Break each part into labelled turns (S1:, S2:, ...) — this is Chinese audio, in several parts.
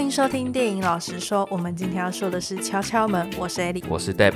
S1: 欢迎收听电影老实说，我们今天要说的是《敲敲门》，我是艾莉，
S2: 我是 Deb。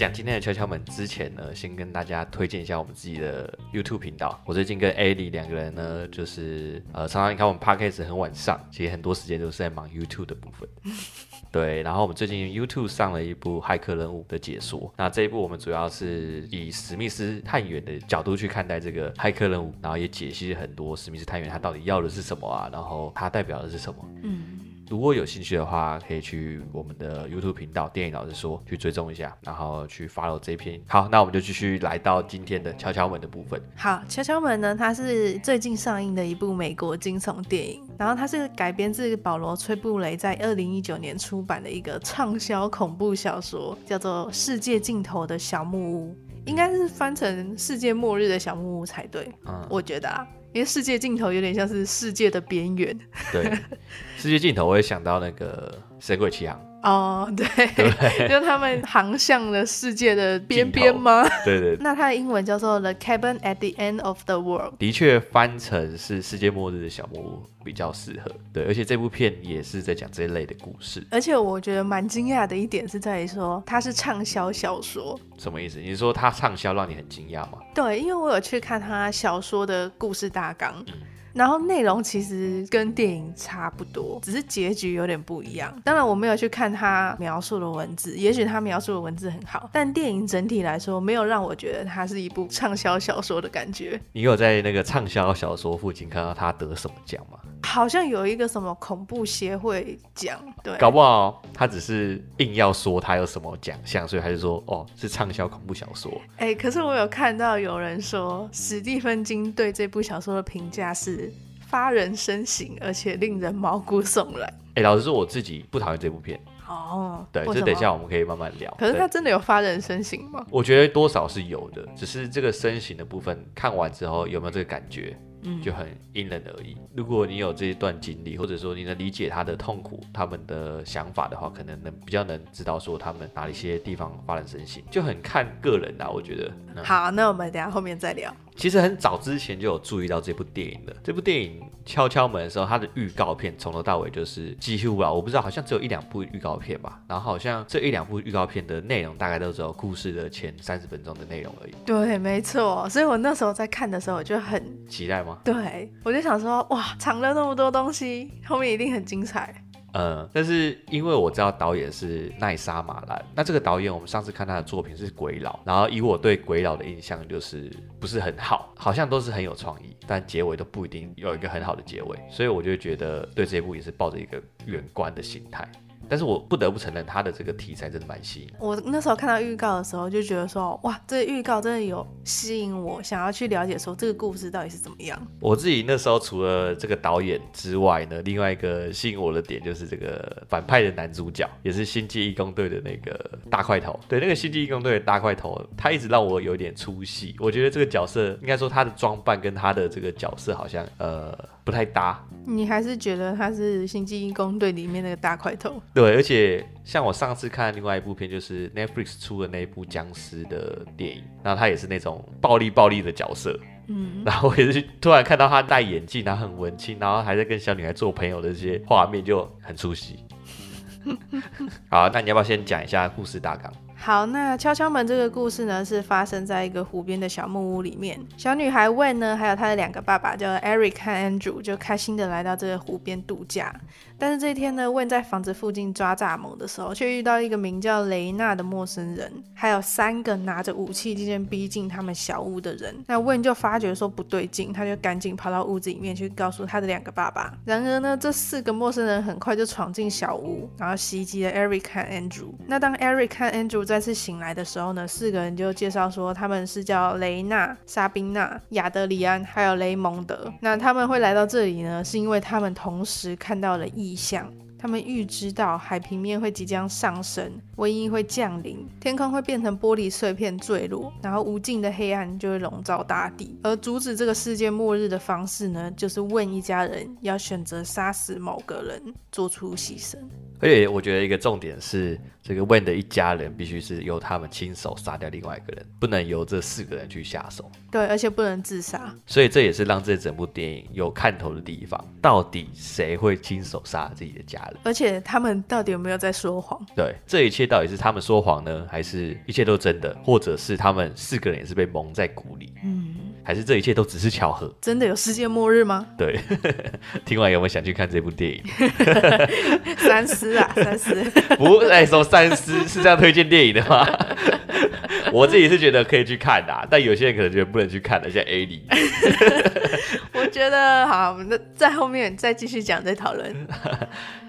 S2: 讲今天的敲敲门之前呢，先跟大家推荐一下我们自己的 YouTube 频道。我最近跟艾莉两个人呢，就是呃，常常你看我们 Podcast 很晚上，其实很多时间都是在忙 YouTube 的部分。对，然后我们最近 YouTube 上了一部骇客任务的解说。那这一部我们主要是以史密斯探员的角度去看待这个骇客任务，然后也解析很多史密斯探员他到底要的是什么啊，然后他代表的是什么。嗯。如果有兴趣的话，可以去我们的 YouTube 频道“电影老师说”去追踪一下，然后去 follow 这篇。好，那我们就继续来到今天的敲敲门的部分。
S1: 好，敲敲门呢，它是最近上映的一部美国惊悚电影，然后它是改编自保罗·崔布雷在二零一九年出版的一个畅销恐怖小说，叫做《世界尽头的小木屋》，应该是翻成“世界末日的小木屋”才对。嗯，我觉得啊。因为世界尽头有点像是世界的边缘。
S2: 对，世界尽头我也想到那个《神鬼奇航》。
S1: 哦，对，对，就他们航向了世界的边边吗？
S2: 对，对对。
S1: 那它的英文叫做《The Cabin at the End of the World》。
S2: 的确，翻成是世界末日的小木屋比较适合。对，而且这部片也是在讲这一类的故事。
S1: 而且我觉得蛮惊讶的一点是在于说，它是畅销小说。
S2: 什么意思？你说它畅销让你很惊讶吗？
S1: 对，因为我有去看它小说的故事大纲。嗯然后内容其实跟电影差不多，只是结局有点不一样。当然我没有去看他描述的文字，也许他描述的文字很好，但电影整体来说没有让我觉得它是一部畅销小说的感觉。
S2: 你有在那个畅销小说附近看到他得什么奖吗？
S1: 好像有一个什么恐怖协会奖，对，
S2: 搞不好他只是硬要说他有什么奖项，所以还是说哦是畅销恐怖小说。
S1: 哎、欸，可是我有看到有人说史蒂芬金对这部小说的评价是发人深省，而且令人毛骨悚然。
S2: 哎、欸，老实说我自己不讨厌这部片。
S1: 哦，
S2: 对，这等一下我们可以慢慢聊。
S1: 可是他真的有发人深省吗？
S2: 我觉得多少是有的，只是这个深省的部分看完之后有没有这个感觉？嗯，就很因人而异。如果你有这一段经历，或者说你能理解他的痛苦、他们的想法的话，可能能比较能知道说他们哪一些地方发人深省，就很看个人啊。我觉得。嗯、
S1: 好，那我们等下后面再聊。
S2: 其实很早之前就有注意到这部电影的。这部电影敲敲门的时候，它的预告片从头到尾就是几乎啊，我不知道，好像只有一两部预告片吧。然后好像这一两部预告片的内容大概都只有故事的前三十分钟的内容而已。
S1: 对，没错。所以我那时候在看的时候，我就很
S2: 期待吗？
S1: 对，我就想说，哇，藏了那么多东西，后面一定很精彩。
S2: 嗯，但是因为我知道导演是奈莎马兰，那这个导演我们上次看他的作品是《鬼佬》，然后以我对《鬼佬》的印象就是不是很好，好像都是很有创意，但结尾都不一定有一个很好的结尾，所以我就觉得对这一部也是抱着一个远观的心态。但是我不得不承认，他的这个题材真的蛮吸引我。
S1: 那时候看到预告的时候，就觉得说，哇，这个预告真的有吸引我，想要去了解说这个故事到底是怎么样。
S2: 我自己那时候除了这个导演之外呢，另外一个吸引我的点就是这个反派的男主角，也是星际义工队的那个大块头。对，那个星际义工队的大块头，他一直让我有点出戏。我觉得这个角色，应该说他的装扮跟他的这个角色好像呃不太搭。
S1: 你还是觉得他是星际义工队里面那个大块头？
S2: 对，而且像我上次看另外一部片，就是 Netflix 出的那一部僵尸的电影，然后他也是那种暴力暴力的角色，嗯，然后我也是突然看到他戴眼镜，然后很文青，然后还在跟小女孩做朋友的这些画面，就很出戏。好，那你要不要先讲一下故事大纲？
S1: 好，那敲敲门这个故事呢，是发生在一个湖边的小木屋里面。小女孩 Wen 呢，还有她的两个爸爸叫 Eric 和 Andrew，就开心的来到这个湖边度假。但是这一天呢，Wen 在房子附近抓蚱蜢的时候，却遇到一个名叫雷娜的陌生人，还有三个拿着武器渐渐逼近他们小屋的人。那 Wen 就发觉说不对劲，他就赶紧跑到屋子里面去告诉他的两个爸爸。然而呢，这四个陌生人很快就闯进小屋，然后袭击了 Eric 和 Andrew。那当 Eric 和 Andrew 再次醒来的时候呢，四个人就介绍说他们是叫雷娜、莎宾娜、亚德里安，还有雷蒙德。那他们会来到这里呢，是因为他们同时看到了异象。他们预知到海平面会即将上升，瘟疫会降临，天空会变成玻璃碎片坠落，然后无尽的黑暗就会笼罩大地。而阻止这个世界末日的方式呢，就是问一家人要选择杀死某个人，做出牺牲。
S2: 而且我觉得一个重点是，这个 Wayne 的一家人必须是由他们亲手杀掉另外一个人，不能由这四个人去下手。
S1: 对，而且不能自杀。
S2: 所以这也是让这整部电影有看头的地方。到底谁会亲手杀自己的家人？
S1: 而且他们到底有没有在说谎？
S2: 对，这一切到底是他们说谎呢，还是一切都真的？或者是他们四个人也是被蒙在鼓里？嗯。还是这一切都只是巧合？
S1: 真的有世界末日吗？
S2: 对，听完有没有想去看这部电影？
S1: 三思啊，三思！
S2: 不，哎，说三思是这样推荐电影的吗？我自己是觉得可以去看的，但有些人可能觉得不能去看的，像 A 里。
S1: 我觉得好，那在后面再继续讲，再讨论。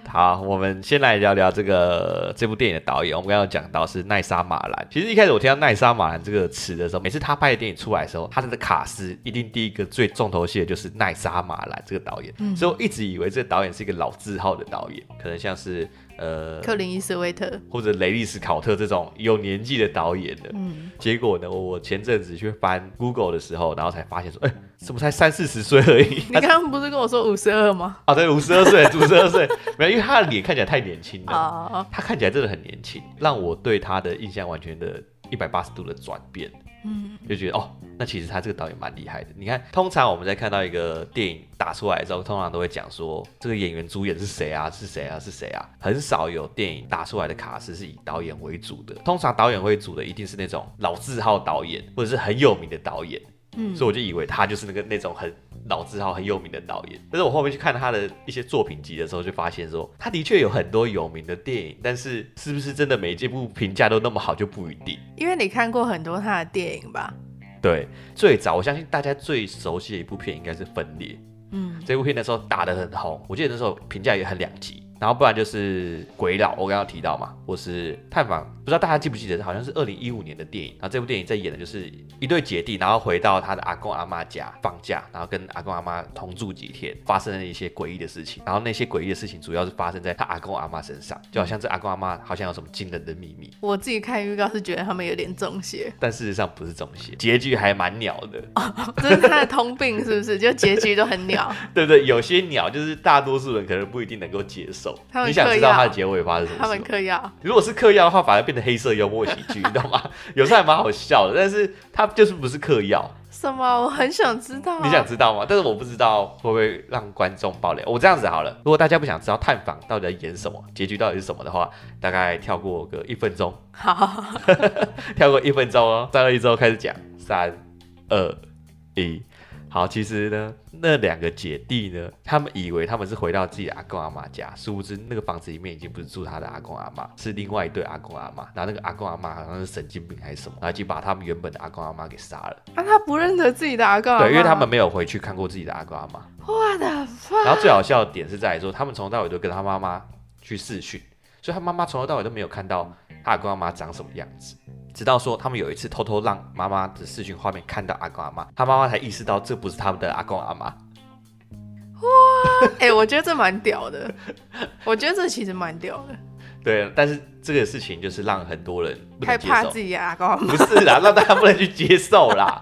S2: 好，我们先来聊聊这个这部电影的导演。我们刚刚讲到是奈莎马兰。其实一开始我听到奈莎马兰这个词的时候，每次他拍的电影出来的时候，他的卡斯一定第一个最重头戏的就是奈莎马兰这个导演。嗯，所以我一直以为这个导演是一个老字号的导演，可能像是。呃，
S1: 克林伊斯威特
S2: 或者雷利斯考特这种有年纪的导演的，嗯，结果呢，我前阵子去翻 Google 的时候，然后才发现说，哎、欸，怎么才三四十岁而已？
S1: 你刚刚不是跟我说五十二吗？
S2: 啊，对，五十二岁，五十二岁，没有，因为他的脸看起来太年轻了，啊，他看起来真的很年轻，让我对他的印象完全的一百八十度的转变。嗯，就觉得哦，那其实他这个导演蛮厉害的。你看，通常我们在看到一个电影打出来之后，通常都会讲说这个演员主演是谁啊？是谁啊？是谁啊？很少有电影打出来的卡司是以导演为主的。通常导演为主的一定是那种老字号导演，或者是很有名的导演。嗯，所以我就以为他就是那个那种很老字号、很有名的导演。但是我后面去看他的一些作品集的时候，就发现说他的确有很多有名的电影，但是是不是真的每一部评价都那么好就不一定。
S1: 因为你看过很多他的电影吧？
S2: 对，最早我相信大家最熟悉的一部片应该是《分裂》。嗯，这部片的时候打得很红，我记得那时候评价也很两极。然后不然就是鬼佬，我刚刚提到嘛，或是探访，不知道大家记不记得，好像是二零一五年的电影。然后这部电影在演的就是一对姐弟，然后回到他的阿公阿妈家放假，然后跟阿公阿妈同住几天，发生了一些诡异的事情。然后那些诡异的事情主要是发生在他阿公阿妈身上，就好像这阿公阿妈好像有什么惊人的秘密。
S1: 我自己看预告是觉得他们有点中邪，
S2: 但事实上不是中邪，结局还蛮鸟的。
S1: 哦，这是他的通病是不是？就结局都很鸟。
S2: 对不对？有些鸟就是大多数人可能不一定能够接受。你想知道它的结尾发生什么？
S1: 他们嗑药。
S2: 如果是嗑药的话，反而变成黑色幽默喜剧，你知道吗？有时候还蛮好笑的，但是它就是不是嗑药。
S1: 什么？我很想知道啊。
S2: 你想知道吗？但是我不知道会不会让观众爆雷。我这样子好了，如果大家不想知道探访到底在演什么，结局到底是什么的话，大概跳过个一分钟。好，跳过一分钟哦。三二一之后开始讲，三二一。好，其实呢，那两个姐弟呢，他们以为他们是回到自己的阿公阿妈家，殊不知那个房子里面已经不是住他的阿公阿妈，是另外一对阿公阿妈。然后那个阿公阿妈好像是神经病还是什么，然后就把他们原本的阿公阿妈给杀了。
S1: 啊，他不认得自己的阿公阿妈？
S2: 对，因为他们没有回去看过自己的阿公阿妈。
S1: 我的妈！
S2: 然后最好笑的点是在于说，他们从头到尾都跟他妈妈去试训，所以他妈妈从头到尾都没有看到他阿公阿妈长什么样子。直到说他们有一次偷偷让妈妈的视讯画面看到阿公阿妈，他妈妈才意识到这不是他们的阿公阿妈。
S1: 哇，哎、欸，我觉得这蛮屌的，我觉得这其实蛮屌的。
S2: 对，但是这个事情就是让很多人
S1: 害怕自己阿公阿妈，
S2: 不是啦，让大家不能去接受啦。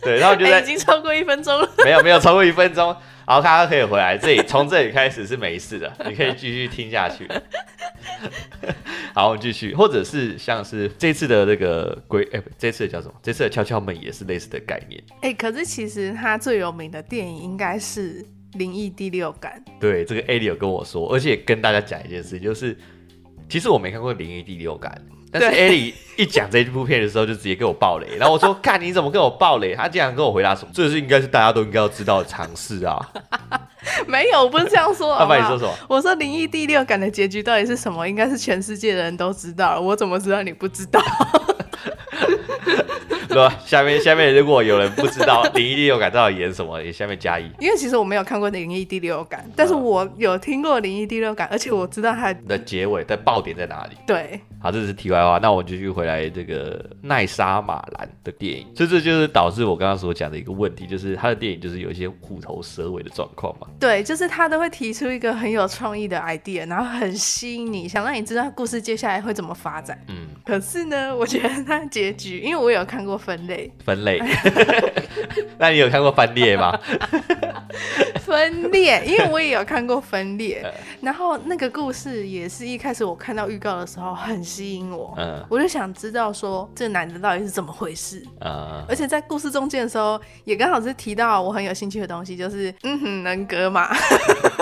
S2: 对，然后就在、
S1: 欸、已经超过一分钟了，
S2: 没有没有超过一分钟，好，大家可以回来这里，从这里开始是没事的，你可以继续听下去。好，我们继续，或者是像是这次的那个鬼，哎、欸，这次的叫什么？这次的敲敲门也是类似的概念。
S1: 哎、欸，可是其实他最有名的电影应该是《灵异第六感》。
S2: 对，这个艾莉有跟我说，而且跟大家讲一件事，就是其实我没看过《灵异第六感》，但是艾莉一讲这一部片的时候，就直接给我爆雷。然后我说：“ 看你怎么跟我爆雷？”他竟然跟我回答什么？这是应该是大家都应该要知道的常识啊。
S1: 没有，我不是这样说。他
S2: 把你说什么？
S1: 我说灵异第六感的结局到底是什么？应该是全世界的人都知道了。我怎么知道你不知道？
S2: 对吧？下面下面如果有人不知道灵异第六感到底演什么，也下面加一。
S1: 因为其实我没有看过灵异第六感，但是我有听过灵异第六感，而且我知道它的结
S2: 尾的爆点在哪里。
S1: 对。
S2: 好，这是题外话，那我们继续回来这个奈莎马兰的电影，所以这就是导致我刚刚所讲的一个问题，就是他的电影就是有一些虎头蛇尾的状况嘛。
S1: 对，就是他都会提出一个很有创意的 idea，然后很吸引你，想让你知道故事接下来会怎么发展。嗯，可是呢，我觉得他的结局，因为我有看过分类，
S2: 分类，那你有看过分裂吗？
S1: 分裂，因为我也有看过分裂，然后那个故事也是一开始我看到预告的时候很吸引我，嗯，我就想知道说这男的到底是怎么回事，嗯，而且在故事中间的时候也刚好是提到我很有兴趣的东西，就是嗯哼人格嘛，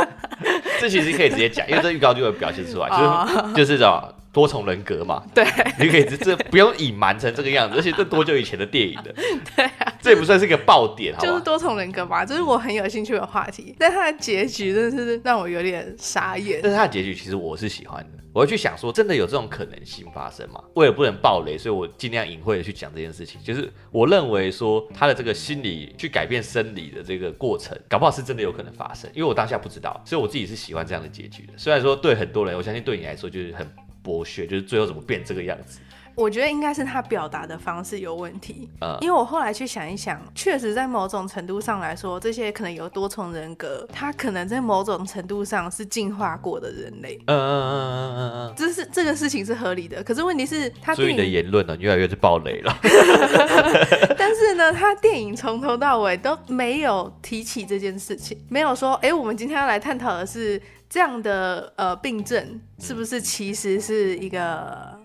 S2: 这其实可以直接讲，因为这预告就会表现出来，就是就是这种。多重人格嘛，
S1: 对，
S2: 你可以这这不用隐瞒成这个样子，而且这多久以前的电影的，
S1: 对啊，
S2: 这也不算是一个爆点？
S1: 就是多重人格嘛，这是我很有兴趣的话题，但它的结局真的是让我有点傻眼。
S2: 但是它的结局其实我是喜欢的，我会去想说，真的有这种可能性发生吗？为了不能爆雷，所以我尽量隐晦的去讲这件事情。就是我认为说他的这个心理去改变生理的这个过程，搞不好是真的有可能发生，因为我当下不知道，所以我自己是喜欢这样的结局的。虽然说对很多人，我相信对你来说就是很。剥削就是最后怎么变这个样子？
S1: 我觉得应该是他表达的方式有问题。嗯，因为我后来去想一想，确实在某种程度上来说，这些可能有多重人格，他可能在某种程度上是进化过的人类。嗯嗯嗯嗯嗯嗯，这是这个事情是合理的。可是问题是，他
S2: 所以你的言论呢，越来越是暴雷了。
S1: 但是呢，他电影从头到尾都没有提起这件事情，没有说，哎，我们今天要来探讨的是。这样的呃病症是不是其实是一个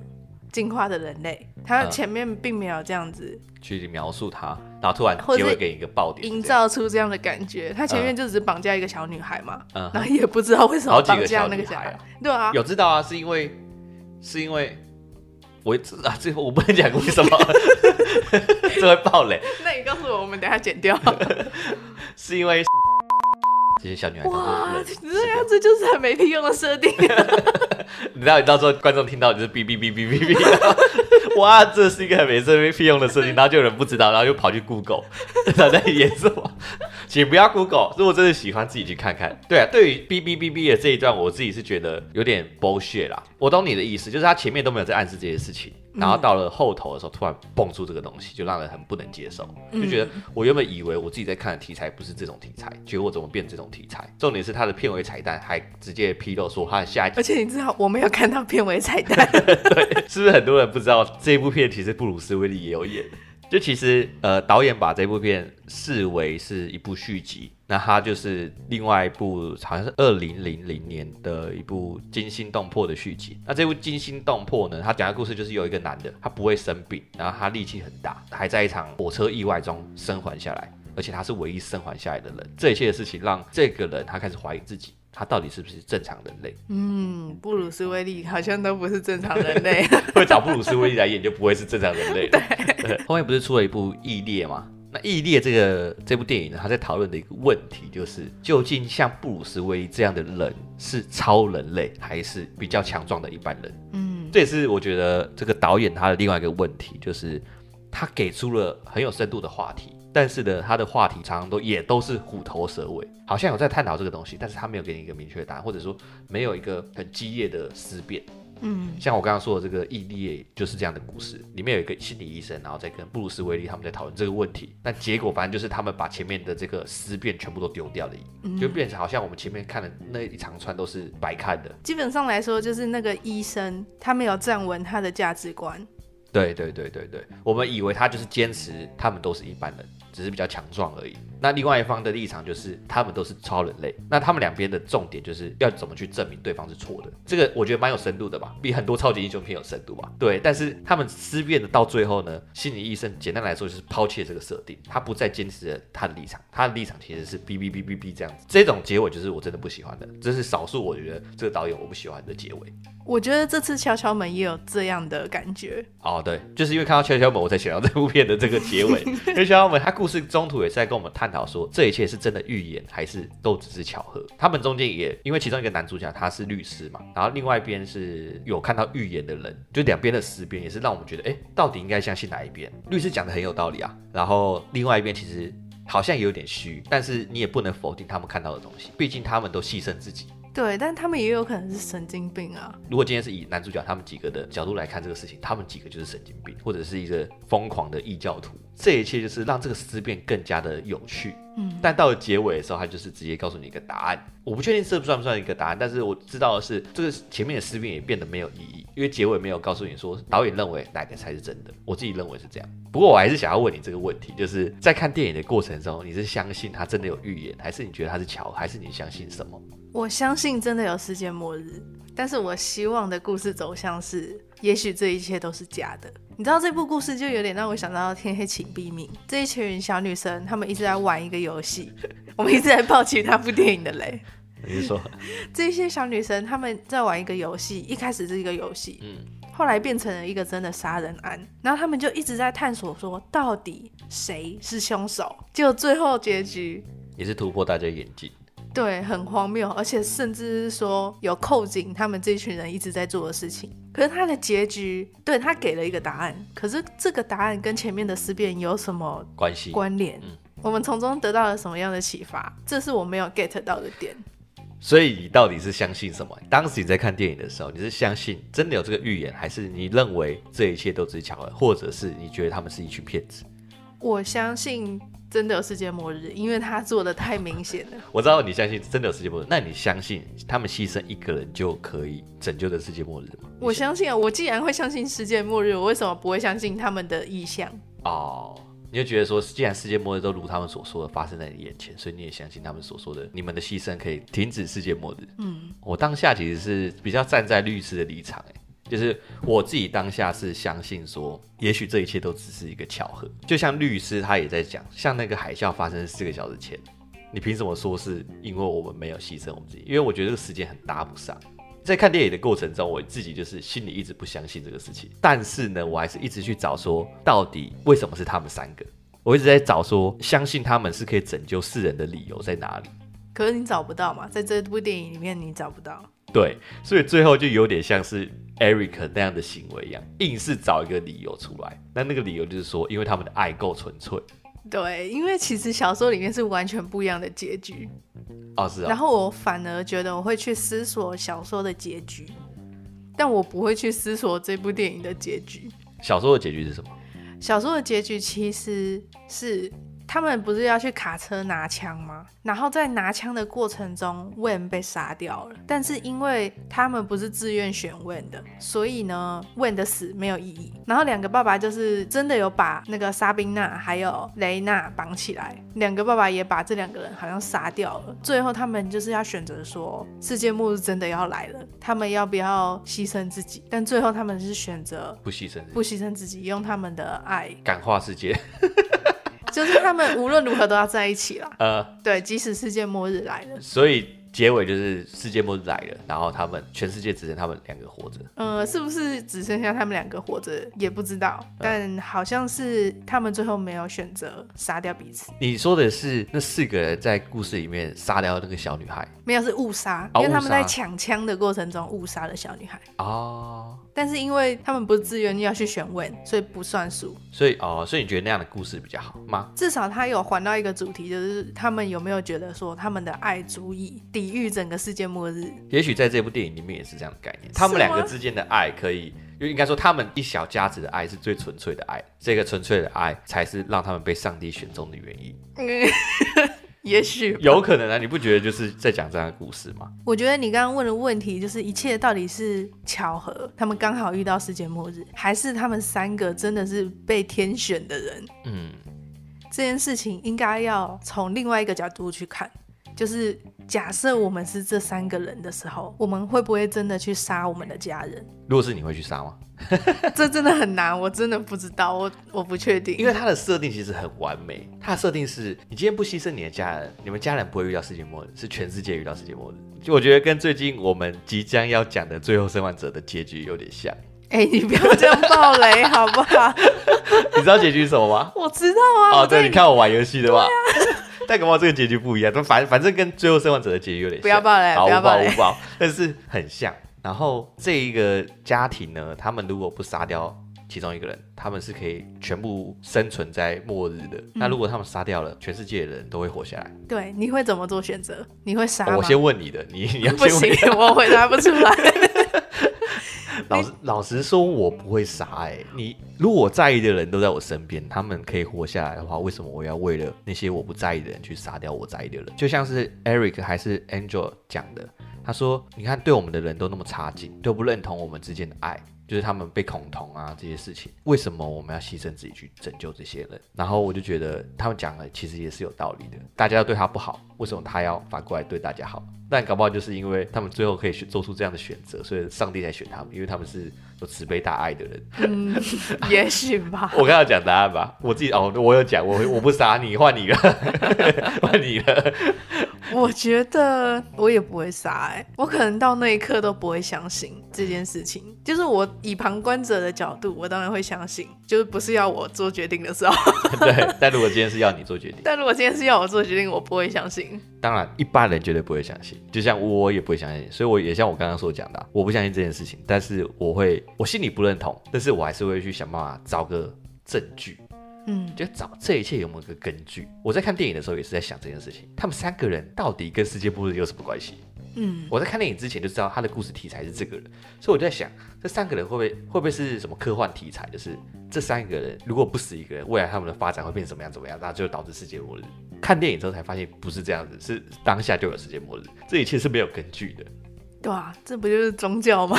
S1: 进化的人类？他前面并没有这样子
S2: 去描述他，然后突然结尾给一个爆点，
S1: 营造出这样的感觉。他前面就只是绑架一个小女孩嘛，然后也不知道为什么绑架那个小孩。对啊，
S2: 有知道啊，是因为是因为我啊，最后我不能讲为什么，这会爆雷。
S1: 那你告诉我，我们等下剪掉。
S2: 是因为。这些小女孩
S1: 哇，这样子就是很没屁用的设定。
S2: 你知道，你到时候观众听到就是哔哔哔哔哔哔，哇，这是一个很没没屁用的设定，然后就有人不知道，然后又跑去 Google，他在演什么？请不要 Google，如果真的喜欢，自己去看看。对啊，对于哔哔哔哔的这一段，我自己是觉得有点 bullshit 啦。我懂你的意思，就是他前面都没有在暗示这些事情。然后到了后头的时候，突然蹦出这个东西，就让人很不能接受，就觉得我原本以为我自己在看的题材不是这种题材，结果怎么变这种题材？重点是他的片尾彩蛋还直接披露说他的下一集，
S1: 而且你知道我没有看到片尾彩蛋，
S2: 对，是不是很多人不知道这部片其实布鲁斯威利也有演？就其实呃，导演把这部片视为是一部续集。那他就是另外一部，好像是二零零零年的一部惊心动魄的续集。那这部惊心动魄呢，他讲的故事就是有一个男的，他不会生病，然后他力气很大，还在一场火车意外中生还下来，而且他是唯一生还下来的人。这一切的事情让这个人他开始怀疑自己，他到底是不是正常人类？嗯，
S1: 布鲁斯威利好像都不是正常人类，
S2: 会找布鲁斯威利来演就不会是正常人类。了，对，后面不是出了一部异裂吗？那《异裂》这个这部电影呢，他在讨论的一个问题就是，究竟像布鲁斯威利这样的人是超人类，还是比较强壮的一般人？嗯，这也是我觉得这个导演他的另外一个问题，就是他给出了很有深度的话题，但是呢，他的话题常常都也都是虎头蛇尾，好像有在探讨这个东西，但是他没有给你一个明确的答案，或者说没有一个很激烈的思辨。嗯，像我刚刚说的这个异地就是这样的故事，里面有一个心理医生，然后在跟布鲁斯威利他们在讨论这个问题，但结果反正就是他们把前面的这个思辨全部都丢掉了，就变成好像我们前面看的那一长串都是白看的。
S1: 基本上来说，就是那个医生他没有站稳他的价值观。
S2: 对对对对对，我们以为他就是坚持他们都是一般人，只是比较强壮而已。那另外一方的立场就是他们都是超人类。那他们两边的重点就是要怎么去证明对方是错的。这个我觉得蛮有深度的吧，比很多超级英雄片有深度吧。对，但是他们思辨的到最后呢，心理医生简单来说就是抛弃了这个设定，他不再坚持了他的立场，他的立场其实是哔哔哔哔哔这样子。这种结尾就是我真的不喜欢的，这是少数我觉得这个导演我不喜欢的结尾。
S1: 我觉得这次敲敲门也有这样的感觉
S2: 哦，对，就是因为看到敲敲门，我才想到这部片的这个结尾。因为敲敲门，他故事中途也是在跟我们探探讨说，这一切是真的预言，还是都只是巧合？他们中间也因为其中一个男主角他是律师嘛，然后另外一边是有看到预言的人，就两边的思辨也是让我们觉得，哎，到底应该相信哪一边？律师讲的很有道理啊，然后另外一边其实好像也有点虚，但是你也不能否定他们看到的东西，毕竟他们都牺牲自己。
S1: 对，但他们也有可能是神经病啊。
S2: 如果今天是以男主角他们几个的角度来看这个事情，他们几个就是神经病，或者是一个疯狂的异教徒。这一切就是让这个思辨更加的有趣。嗯，但到了结尾的时候，他就是直接告诉你一个答案。我不确定这不算不算一个答案，但是我知道的是，这个前面的思辨也变得没有意义，因为结尾没有告诉你说导演认为哪个才是真的。我自己认为是这样。不过我还是想要问你这个问题，就是在看电影的过程中，你是相信他真的有预言，还是你觉得他是巧，还是你相信什么？
S1: 我相信真的有世界末日，但是我希望的故事走向是，也许这一切都是假的。你知道这部故事就有点让我想到《天黑请闭命》这一群小女生，她们一直在玩一个游戏，我们一直在抱起那部电影的雷。
S2: 你说，
S1: 这些小女生她们在玩一个游戏，一开始是一个游戏，嗯，后来变成了一个真的杀人案，然后她们就一直在探索说，到底谁是凶手？结果最后结局
S2: 也是突破大家眼镜。
S1: 对，很荒谬，而且甚至是说有扣紧他们这群人一直在做的事情。可是他的结局，对，他给了一个答案，可是这个答案跟前面的思辨有什么关系关联？嗯，我们从中得到了什么样的启发？这是我没有 get 到的点。
S2: 所以你到底是相信什么？当时你在看电影的时候，你是相信真的有这个预言，还是你认为这一切都只是巧合，或者是你觉得他们是一群骗子？
S1: 我相信。真的有世界末日，因为他做的太明显了。
S2: 我知道你相信真的有世界末日，那你相信他们牺牲一个人就可以拯救的世界末日吗？
S1: 我相信啊，我既然会相信世界末日，我为什么不会相信他们的意向？
S2: 哦，你就觉得说，既然世界末日都如他们所说的发生在你眼前，所以你也相信他们所说的，你们的牺牲可以停止世界末日。嗯，我当下其实是比较站在律师的立场，哎。就是我自己当下是相信说，也许这一切都只是一个巧合。就像律师他也在讲，像那个海啸发生四个小时前，你凭什么说是因为我们没有牺牲我们自己？因为我觉得这个时间很搭不上。在看电影的过程中，我自己就是心里一直不相信这个事情，但是呢，我还是一直去找说，到底为什么是他们三个？我一直在找说，相信他们是可以拯救世人的理由在哪里？
S1: 可是你找不到嘛，在这部电影里面你找不到。
S2: 对，所以最后就有点像是 Eric 那样的行为一样，硬是找一个理由出来。那那个理由就是说，因为他们的爱够纯粹。
S1: 对，因为其实小说里面是完全不一样的结局。
S2: 哦，是啊。
S1: 然后我反而觉得我会去思索小说的结局，但我不会去思索这部电影的结局。
S2: 小说的结局是什么？
S1: 小说的结局其实是。他们不是要去卡车拿枪吗？然后在拿枪的过程中，Wayne 被杀掉了。但是因为他们不是自愿选 Wayne 的，所以呢，Wayne 的死没有意义。然后两个爸爸就是真的有把那个莎宾娜还有雷娜绑起来，两个爸爸也把这两个人好像杀掉了。最后他们就是要选择说，世界末日真的要来了，他们要不要牺牲自己？但最后他们是选择
S2: 不牺牲，
S1: 不牺牲自己，用他们的爱
S2: 感化世界。
S1: 就是他们无论如何都要在一起啦。呃，对，即使世界末日来了，
S2: 所以结尾就是世界末日来了，然后他们全世界只剩他们两个活着。
S1: 呃，是不是只剩下他们两个活着也不知道，但好像是他们最后没有选择杀掉彼此。
S2: 你说的是那四个人在故事里面杀掉那个小女孩？
S1: 没有，是误杀，因为他们在抢枪的过程中误杀了小女孩。哦。但是因为他们不是自愿要去选 Wayne，所以不算数。
S2: 所以哦，所以你觉得那样的故事比较好吗？
S1: 至少他有还到一个主题，就是他们有没有觉得说他们的爱足以抵御整个世界末日？
S2: 也许在这部电影里面也是这样的概念，他们两个之间的爱可以，就应该说他们一小家子的爱是最纯粹的爱，这个纯粹的爱才是让他们被上帝选中的原因。
S1: 也许
S2: 有可能啊，你不觉得就是在讲这样的故事吗？
S1: 我觉得你刚刚问的问题就是一切到底是巧合，他们刚好遇到世界末日，还是他们三个真的是被天选的人？嗯，这件事情应该要从另外一个角度去看，就是假设我们是这三个人的时候，我们会不会真的去杀我们的家人？
S2: 如果是你会去杀吗？
S1: 这真的很难，我真的不知道，我我不确定。
S2: 因为它的设定其实很完美，它的设定是你今天不牺牲你的家人，你们家人不会遇到世界末日，是全世界遇到世界末日。就我觉得跟最近我们即将要讲的《最后生还者》的结局有点像。
S1: 哎、欸，你不要这样暴雷好不好？
S2: 你知道结局是什么吗？
S1: 我知道啊。
S2: 哦，对，你看我玩游戏的吧？啊、但跟我这个结局不一样，反反正跟《最后生还者》的结局有点像。
S1: 不要爆雷，不要爆雷，
S2: 但是很像。然后这一个家庭呢，他们如果不杀掉其中一个人，他们是可以全部生存在末日的。嗯、那如果他们杀掉了，全世界的人都会活下来。
S1: 对，你会怎么做选择？你会杀吗？
S2: 我先问你的，你你要先问
S1: 不行，我回答不出来。
S2: 老实老实说，我不会杀。哎，你如果我在意的人都在我身边，他们可以活下来的话，为什么我要为了那些我不在意的人去杀掉我在意的人？就像是 Eric 还是 Angel 讲的，他说：“你看，对我们的人都那么差劲，都不认同我们之间的爱。”就是他们被恐同啊这些事情，为什么我们要牺牲自己去拯救这些人？然后我就觉得他们讲的其实也是有道理的。大家要对他不好，为什么他要反过来对大家好？但搞不好就是因为他们最后可以选做出这样的选择，所以上帝才选他们，因为他们是有慈悲大爱的人。
S1: 嗯，也许吧。
S2: 我刚刚讲答案吧，我自己哦，我有讲，我我不杀你，换你了，换你了。
S1: 我觉得我也不会杀哎、欸，我可能到那一刻都不会相信这件事情。就是我以旁观者的角度，我当然会相信，就是不是要我做决定的时候。
S2: 对，但如果今天是要你做决定，
S1: 但如果今天是要我做决定，我不会相信。
S2: 当然，一般人绝对不会相信，就像我也不会相信。所以我也像我刚刚所讲的，我不相信这件事情，但是我会，我心里不认同，但是我还是会去想办法找个证据。嗯，就找这一切有没有个根据？我在看电影的时候也是在想这件事情。他们三个人到底跟世界末日有什么关系？嗯，我在看电影之前就知道他的故事题材是这个人，所以我就在想，这三个人会不会会不会是什么科幻题材？就是这三个人如果不死一个人，未来他们的发展会变成怎么样？怎么样？那就导致世界末日。看电影之后才发现不是这样子，是当下就有世界末日。这一切是没有根据的。
S1: 对啊，这不就是宗教吗？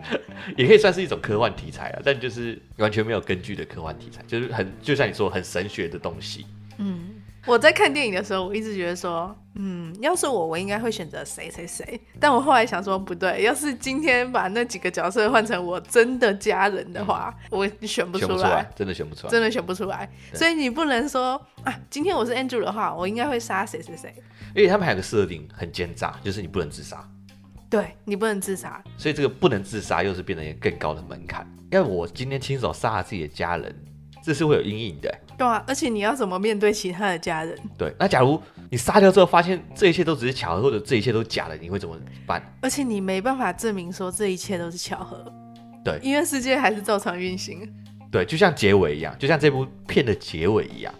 S2: 也可以算是一种科幻题材啊，但就是完全没有根据的科幻题材，就是很就像你说很神学的东西。
S1: 嗯，我在看电影的时候，我一直觉得说，嗯，要是我，我应该会选择谁谁谁。但我后来想说，不对，要是今天把那几个角色换成我真的家人的话，嗯、我选不出来，选不出来，
S2: 真的选不出来，
S1: 真的选不出来。所以你不能说啊，今天我是 Andrew 的话，我应该会杀谁谁谁。
S2: 因为他们还有个设定很奸诈，就是你不能自杀。
S1: 对，你不能自杀，
S2: 所以这个不能自杀又是变成一个更高的门槛。因为我今天亲手杀了自己的家人，这是会有阴影的。
S1: 对啊，而且你要怎么面对其他的家人？
S2: 对，那假如你杀掉之后发现这一切都只是巧合，或者这一切都假的，你会怎么办？
S1: 而且你没办法证明说这一切都是巧合。
S2: 对，
S1: 因为世界还是照常运行。
S2: 对，就像结尾一样，就像这部片的结尾一样，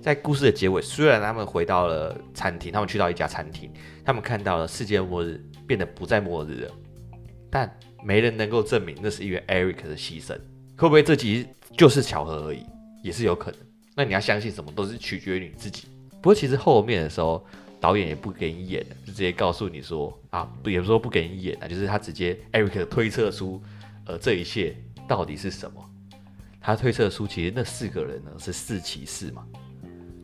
S2: 在故事的结尾，虽然他们回到了餐厅，他们去到一家餐厅，他们看到了世界末日。变得不再末日了，但没人能够证明那是因为 Eric 的牺牲。会不会这集就是巧合而已？也是有可能。那你要相信什么都是取决于你自己。不过其实后面的时候，导演也不给你演了，就直接告诉你说啊，也不是说不给你演啊，就是他直接 Eric 推测出，呃，这一切到底是什么？他推测出其实那四个人呢是四骑士嘛？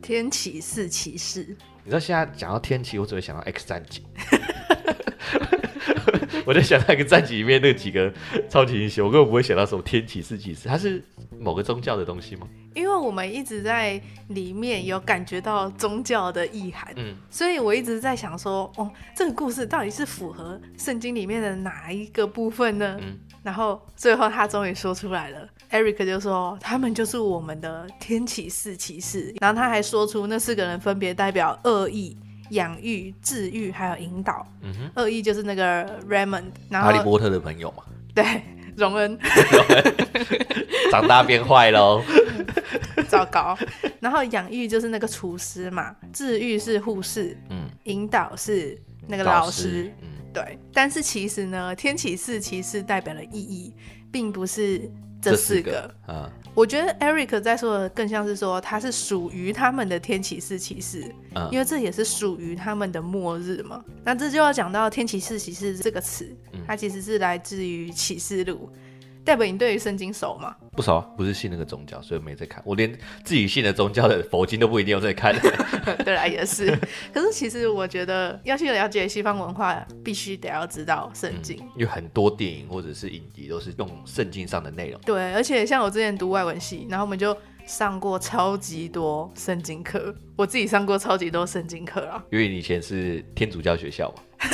S1: 天启四骑士。
S2: 你知道现在讲到天启，我只会想到 X 战警。我在想那个战绩里面那几个超级英雄，我根本不会想到什么天启四骑士，它是某个宗教的东西吗？
S1: 因为我们一直在里面有感觉到宗教的意涵，嗯，所以我一直在想说，哦，这个故事到底是符合圣经里面的哪一个部分呢？嗯，然后最后他终于说出来了，Eric 就说他们就是我们的天启四骑士，然后他还说出那四个人分别代表恶意。养育、治愈，还有引导。嗯哼，恶意就是那个 Raymond，然后
S2: 哈利波特的朋友嘛。
S1: 对，荣恩。
S2: 长大变坏喽。
S1: 糟糕。然后养育就是那个厨师嘛，治愈是护士，嗯，引导是那个老师，对。但是其实呢，天启四骑士代表的意义，并不是这四个。我觉得 Eric 在说的更像是说，他是属于他们的天启四骑士，嗯、因为这也是属于他们的末日嘛。那这就要讲到天启四骑士这个词，嗯、它其实是来自于启示录。代表你对于圣经熟吗？
S2: 不熟，不是信那个宗教，所以没在看。我连自己信的宗教的佛经都不一定有在看。
S1: 对啊，也是。可是其实我觉得要去了解西方文化，必须得要知道圣经。嗯，
S2: 因为很多电影或者是影集都是用圣经上的内容。
S1: 对，而且像我之前读外文系，然后我们就上过超级多圣经课。我自己上过超级多圣经课啊。
S2: 因为你以前是天主教学校嘛。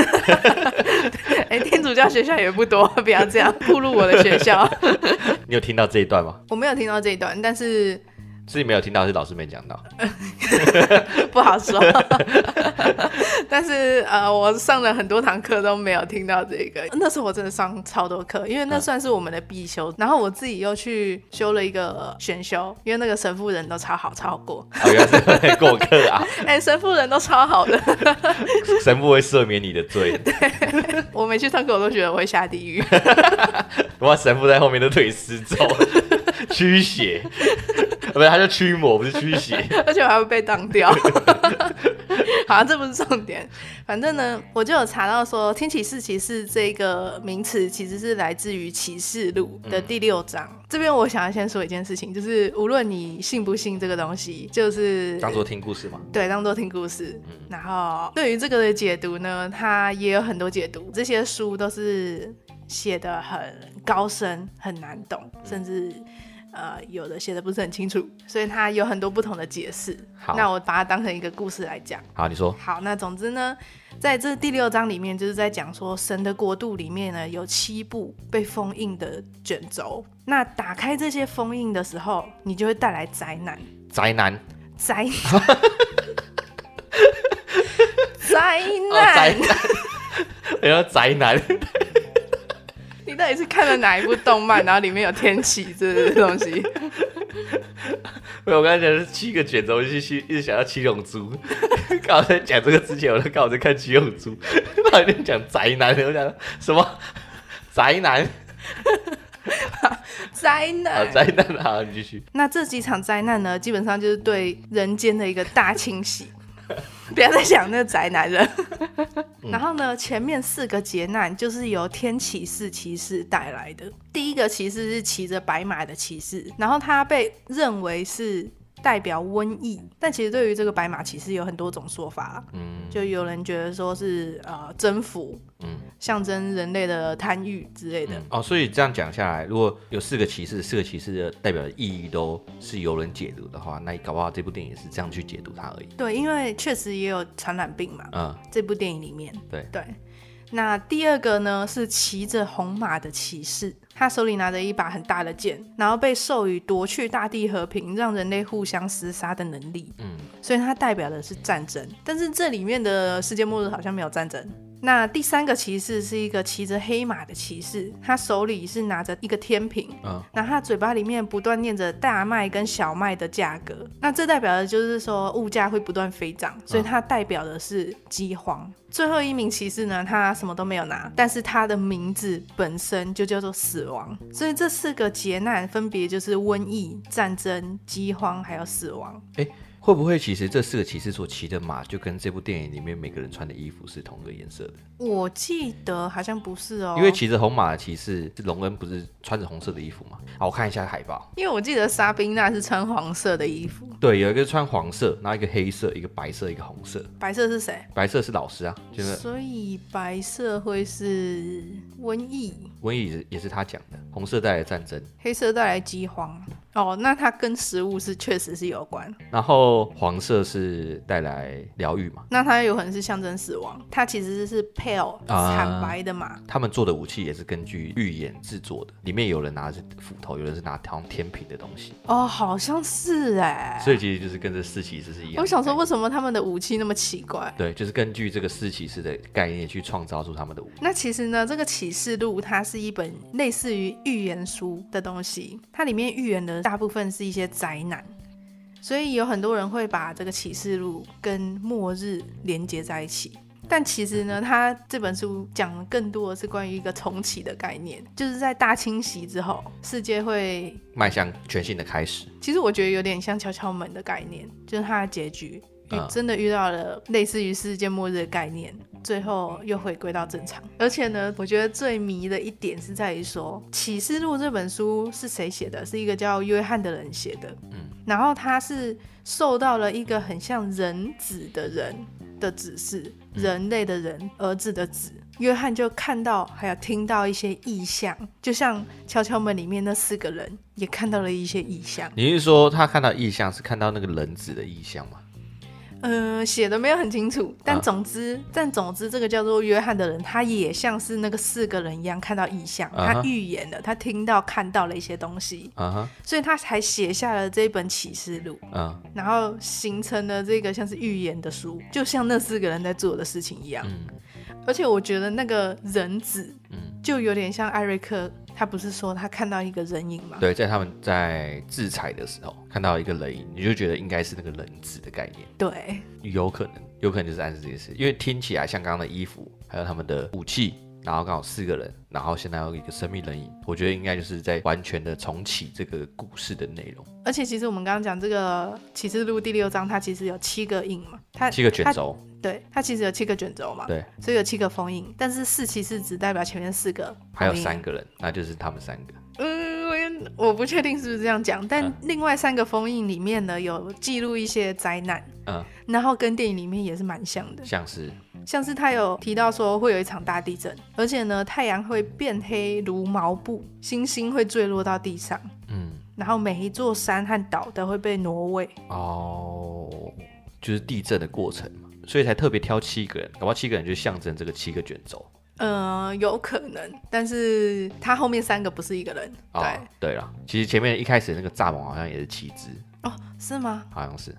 S1: 哎、欸，天主教学校也不多，不要这样暴露我的学校。
S2: 你有听到这一段吗？
S1: 我没有听到这一段，但是
S2: 自己没有听到，是老师没讲到，
S1: 不好说。但是呃，我上了很多堂课都没有听到这个。那时候我真的上超多课，因为那算是我们的必修。嗯、然后我自己又去修了一个选修，因为那个神父人都超好，超好过。
S2: 哦，原来是过课啊！
S1: 哎、欸，神父人都超好的，
S2: 神父会赦免你的罪。
S1: 对，我每去上课我都觉得我会下地狱。
S2: 哇，神父在后面都腿失重，驱邪。不是，他叫驱魔，不是驱邪，
S1: 而且我还会被当掉。好，这不是重点。反正呢，我就有查到说，天启四骑士这个名词其实是来自于启示录的第六章。嗯、这边我想要先说一件事情，就是无论你信不信这个东西，就是
S2: 当做听故事嘛。
S1: 对，当做听故事。嗯、然后对于这个的解读呢，它也有很多解读。这些书都是写的很高深，很难懂，甚至。呃，有的写的不是很清楚，所以它有很多不同的解释。好，那我把它当成一个故事来讲。
S2: 好，你说。
S1: 好，那总之呢，在这第六章里面，就是在讲说神的国度里面呢，有七部被封印的卷轴。那打开这些封印的时候，你就会带来灾难。
S2: 灾难。
S1: 灾。灾难。灾难。
S2: 我要，灾难。
S1: 你到底是看了哪一部动漫，然后里面有天启这些东西？
S2: 没有，我刚才讲的是七个卷轴，一直一直想要七龙珠。刚才讲这个之前，我都刚好在看七龙珠。他有点讲宅男，我讲什么宅男？
S1: 灾难，
S2: 灾难，好，你继续。
S1: 那这几场灾难呢，基本上就是对人间的一个大清洗。不要再想那个宅男了。然后呢，前面四个劫难就是由天启士骑士带来的。第一个骑士是骑着白马的骑士，然后他被认为是代表瘟疫，但其实对于这个白马骑士有很多种说法。嗯，就有人觉得说是呃征服。嗯。象征人类的贪欲之类的、嗯、
S2: 哦，所以这样讲下来，如果有四个骑士，四个骑士的代表的意义都是由人解读的话，那搞不好这部电影也是这样去解读它而已。
S1: 对，因为确实也有传染病嘛。嗯，这部电影里面，
S2: 对
S1: 对。那第二个呢，是骑着红马的骑士，他手里拿着一把很大的剑，然后被授予夺去大地和平，让人类互相厮杀的能力。嗯，所以它代表的是战争，但是这里面的世界末日好像没有战争。那第三个骑士是一个骑着黑马的骑士，他手里是拿着一个天平，嗯，那他嘴巴里面不断念着大麦跟小麦的价格，那这代表的就是说物价会不断飞涨，所以它代表的是饥荒。最后一名骑士呢，他什么都没有拿，但是他的名字本身就叫做死亡，所以这四个劫难分别就是瘟疫、战争、饥荒还有死亡。
S2: 欸会不会其实这四个骑士所骑的马就跟这部电影里面每个人穿的衣服是同个颜色的？
S1: 我记得好像不是哦，
S2: 因为骑着红马的骑士隆恩不是穿着红色的衣服吗？好，我看一下海报。
S1: 因为我记得莎宾娜是穿黄色的衣服。
S2: 对，有一个穿黄色，然后一个黑色，一个白色，一个红色。
S1: 白色是谁？
S2: 白色是老师啊，就是。
S1: 所以白色会是瘟疫。
S2: 瘟疫也是他讲的。红色带来战争，
S1: 黑色带来饥荒。哦，那它跟食物是确实是有关。
S2: 然后黄色是带来疗愈嘛？
S1: 那它有可能是象征死亡。它其实是 pale 惨白的嘛。
S2: 他们做的武器也是根据预言制作的，里面有人拿着斧头，有人是拿条天平的东西。
S1: 哦，好像是哎。
S2: 所以其实就是跟这四骑士是一样。
S1: 我想说，为什么他们的武器那么奇怪？
S2: 对，就是根据这个四骑士的概念去创造出他们的武器。
S1: 那其实呢，这个启示录它是一本类似于预言书的东西，它里面预言的。大部分是一些灾难，所以有很多人会把这个启示录跟末日连接在一起。但其实呢，他这本书讲的更多的是关于一个重启的概念，就是在大清洗之后，世界会
S2: 迈向全新的开始。
S1: 其实我觉得有点像敲敲门的概念，就是它的结局。真的遇到了类似于世界末日的概念，最后又回归到正常。而且呢，我觉得最迷的一点是在于说，《启示录》这本书是谁写的？是一个叫约翰的人写的。嗯，然后他是受到了一个很像人子的人的指示，人类的人，儿子的子。约翰就看到还有听到一些异象，就像敲敲门里面那四个人也看到了一些异象。
S2: 你是说他看到异象是看到那个人子的异象吗？
S1: 呃，写的没有很清楚，但总之，啊、但总之，这个叫做约翰的人，他也像是那个四个人一样看到异象，啊、他预言了，他听到看到了一些东西，啊、所以他才写下了这一本启示录，啊、然后形成了这个像是预言的书，就像那四个人在做的事情一样。嗯、而且我觉得那个人子，就有点像艾瑞克。他不是说他看到一个人影吗？
S2: 对，在他们在制裁的时候看到一个人影，你就觉得应该是那个人质的概念。
S1: 对，
S2: 有可能，有可能就是暗示这件事，因为听起来像刚刚的衣服，还有他们的武器，然后刚好四个人，然后现在有一个神秘人影，我觉得应该就是在完全的重启这个故事的内容。
S1: 而且其实我们刚刚讲这个启示录第六章，它其实有七个印嘛，它
S2: 七个卷轴。
S1: 对，它其实有七个卷轴嘛，
S2: 对，
S1: 所以有七个封印，但是四其实只代表前面四个，
S2: 还有三个人，那就是他们三个。
S1: 嗯，我不确定是不是这样讲，但另外三个封印里面呢，有记录一些灾难，嗯，然后跟电影里面也是蛮像的，
S2: 像是
S1: 像是他有提到说会有一场大地震，而且呢，太阳会变黑如毛布，星星会坠落到地上，嗯，然后每一座山和岛都会被挪位，
S2: 哦，就是地震的过程。所以才特别挑七个人，搞不好七个人就象征这个七个卷轴。
S1: 嗯、呃，有可能，但是他后面三个不是一个人。对、哦、
S2: 对了，其实前面一开始那个蚱蜢好像也是七只。
S1: 哦，是吗？
S2: 好像是。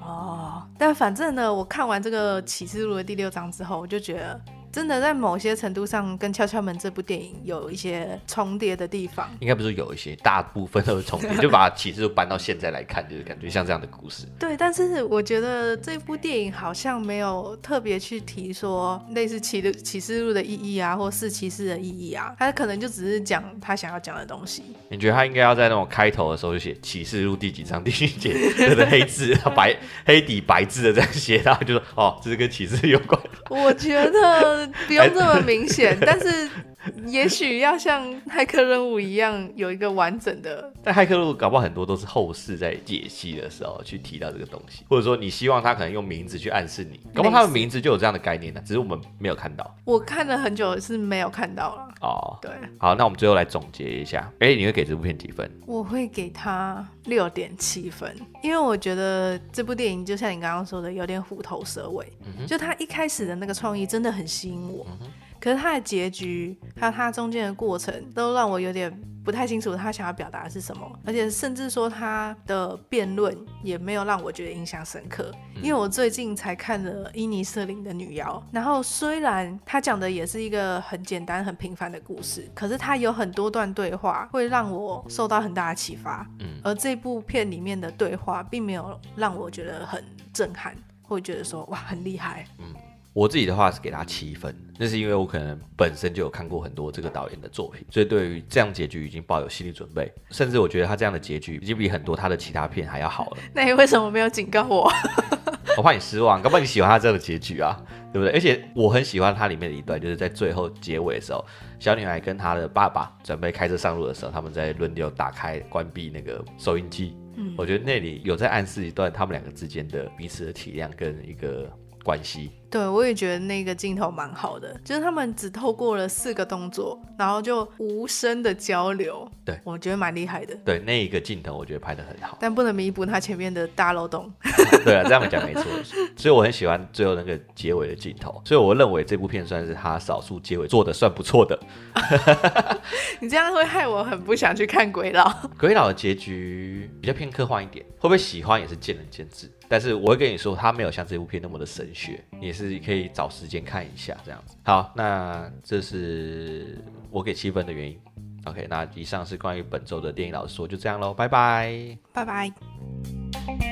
S1: 哦，但反正呢，我看完这个启示录的第六章之后，我就觉得。真的在某些程度上跟《敲敲门》这部电影有一些重叠的地方，
S2: 应该不是有一些，大部分都是重叠，就把启示录搬到现在来看，就是感觉像这样的故事。
S1: 对，但是我觉得这部电影好像没有特别去提说类似启的启示录的意义啊，或是骑士的意义啊，他可能就只是讲他想要讲的东西。
S2: 你觉得他应该要在那种开头的时候就写启示录第几章第几节，对对，黑字白黑底白字的这样写，然后就说哦，这是跟启示有关。
S1: 我觉得。不用这么明显，但是 也许要像骇客任务一样有一个完整的。
S2: 但骇客任务搞不好很多都是后世在解析的时候去提到这个东西，或者说你希望他可能用名字去暗示你，搞不好他的名字就有这样的概念呢，只是我们没有看到。
S1: 我看了很久是没有看到了。哦，对，
S2: 好，那我们最后来总结一下。哎，你会给这部片几分？
S1: 我会给他六点七分，因为我觉得这部电影就像你刚刚说的，有点虎头蛇尾。嗯、就他一开始的那个创意真的很吸引我。嗯可是他的结局，还有他中间的过程，都让我有点不太清楚他想要表达的是什么，而且甚至说他的辩论也没有让我觉得印象深刻。因为我最近才看了伊尼舍林的女妖，然后虽然他讲的也是一个很简单、很平凡的故事，可是他有很多段对话会让我受到很大的启发。嗯，而这部片里面的对话并没有让我觉得很震撼，会觉得说哇很厉害。嗯。
S2: 我自己的话是给他七分，那是因为我可能本身就有看过很多这个导演的作品，所以对于这样结局已经抱有心理准备，甚至我觉得他这样的结局已经比很多他的其他片还要好了。
S1: 那你为什么没有警告我？
S2: 我怕你失望，搞不好你喜欢他这样的结局啊，对不对？而且我很喜欢他里面的一段，就是在最后结尾的时候，小女孩跟她的爸爸准备开车上路的时候，他们在轮流打开、关闭那个收音机。嗯，我觉得那里有在暗示一段他们两个之间的彼此的体谅跟一个关系。
S1: 对，我也觉得那个镜头蛮好的，就是他们只透过了四个动作，然后就无声的交流。
S2: 对，
S1: 我觉得蛮厉害的。
S2: 对，那一个镜头我觉得拍的很好，
S1: 但不能弥补他前面的大漏洞。
S2: 对啊，这样讲没错。所以我很喜欢最后那个结尾的镜头，所以我认为这部片算是他少数结尾做的算不错的。
S1: 你这样会害我很不想去看《鬼佬》。
S2: 《鬼佬》的结局比较偏科幻一点，会不会喜欢也是见仁见智。但是我会跟你说，它没有像这部片那么的神学，也是可以找时间看一下这样子。好，那这是我给七分的原因。OK，那以上是关于本周的电影老师说，就这样喽，拜拜，
S1: 拜拜。